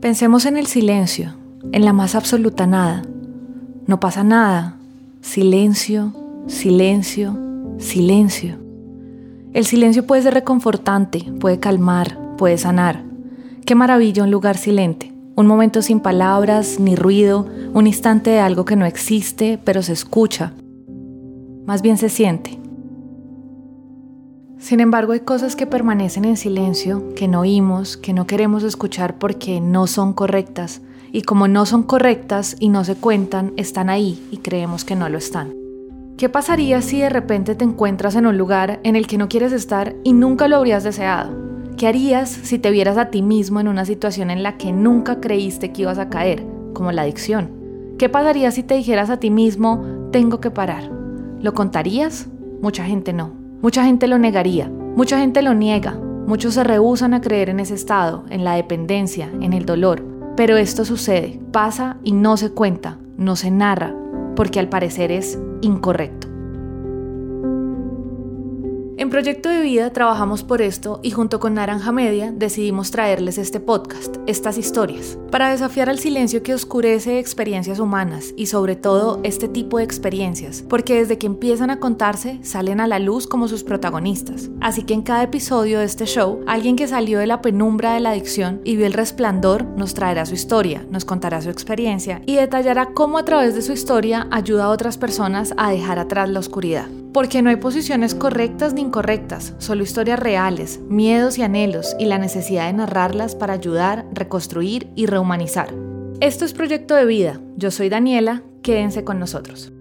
Pensemos en el silencio, en la más absoluta nada. No pasa nada. Silencio, silencio, silencio. El silencio puede ser reconfortante, puede calmar, puede sanar. Qué maravilla un lugar silente, un momento sin palabras ni ruido, un instante de algo que no existe, pero se escucha. Más bien se siente. Sin embargo, hay cosas que permanecen en silencio, que no oímos, que no queremos escuchar porque no son correctas, y como no son correctas y no se cuentan, están ahí y creemos que no lo están. ¿Qué pasaría si de repente te encuentras en un lugar en el que no quieres estar y nunca lo habrías deseado? ¿Qué harías si te vieras a ti mismo en una situación en la que nunca creíste que ibas a caer, como la adicción? ¿Qué pasaría si te dijeras a ti mismo, tengo que parar? ¿Lo contarías? Mucha gente no. Mucha gente lo negaría. Mucha gente lo niega. Muchos se rehusan a creer en ese estado, en la dependencia, en el dolor. Pero esto sucede, pasa y no se cuenta, no se narra, porque al parecer es incorrecto. En Proyecto de Vida trabajamos por esto y junto con Naranja Media decidimos traerles este podcast, estas historias, para desafiar al silencio que oscurece experiencias humanas y sobre todo este tipo de experiencias, porque desde que empiezan a contarse salen a la luz como sus protagonistas. Así que en cada episodio de este show, alguien que salió de la penumbra de la adicción y vio el resplandor nos traerá su historia, nos contará su experiencia y detallará cómo a través de su historia ayuda a otras personas a dejar atrás la oscuridad. Porque no hay posiciones correctas ni incorrectas, solo historias reales, miedos y anhelos y la necesidad de narrarlas para ayudar, reconstruir y rehumanizar. Esto es Proyecto de Vida. Yo soy Daniela, quédense con nosotros.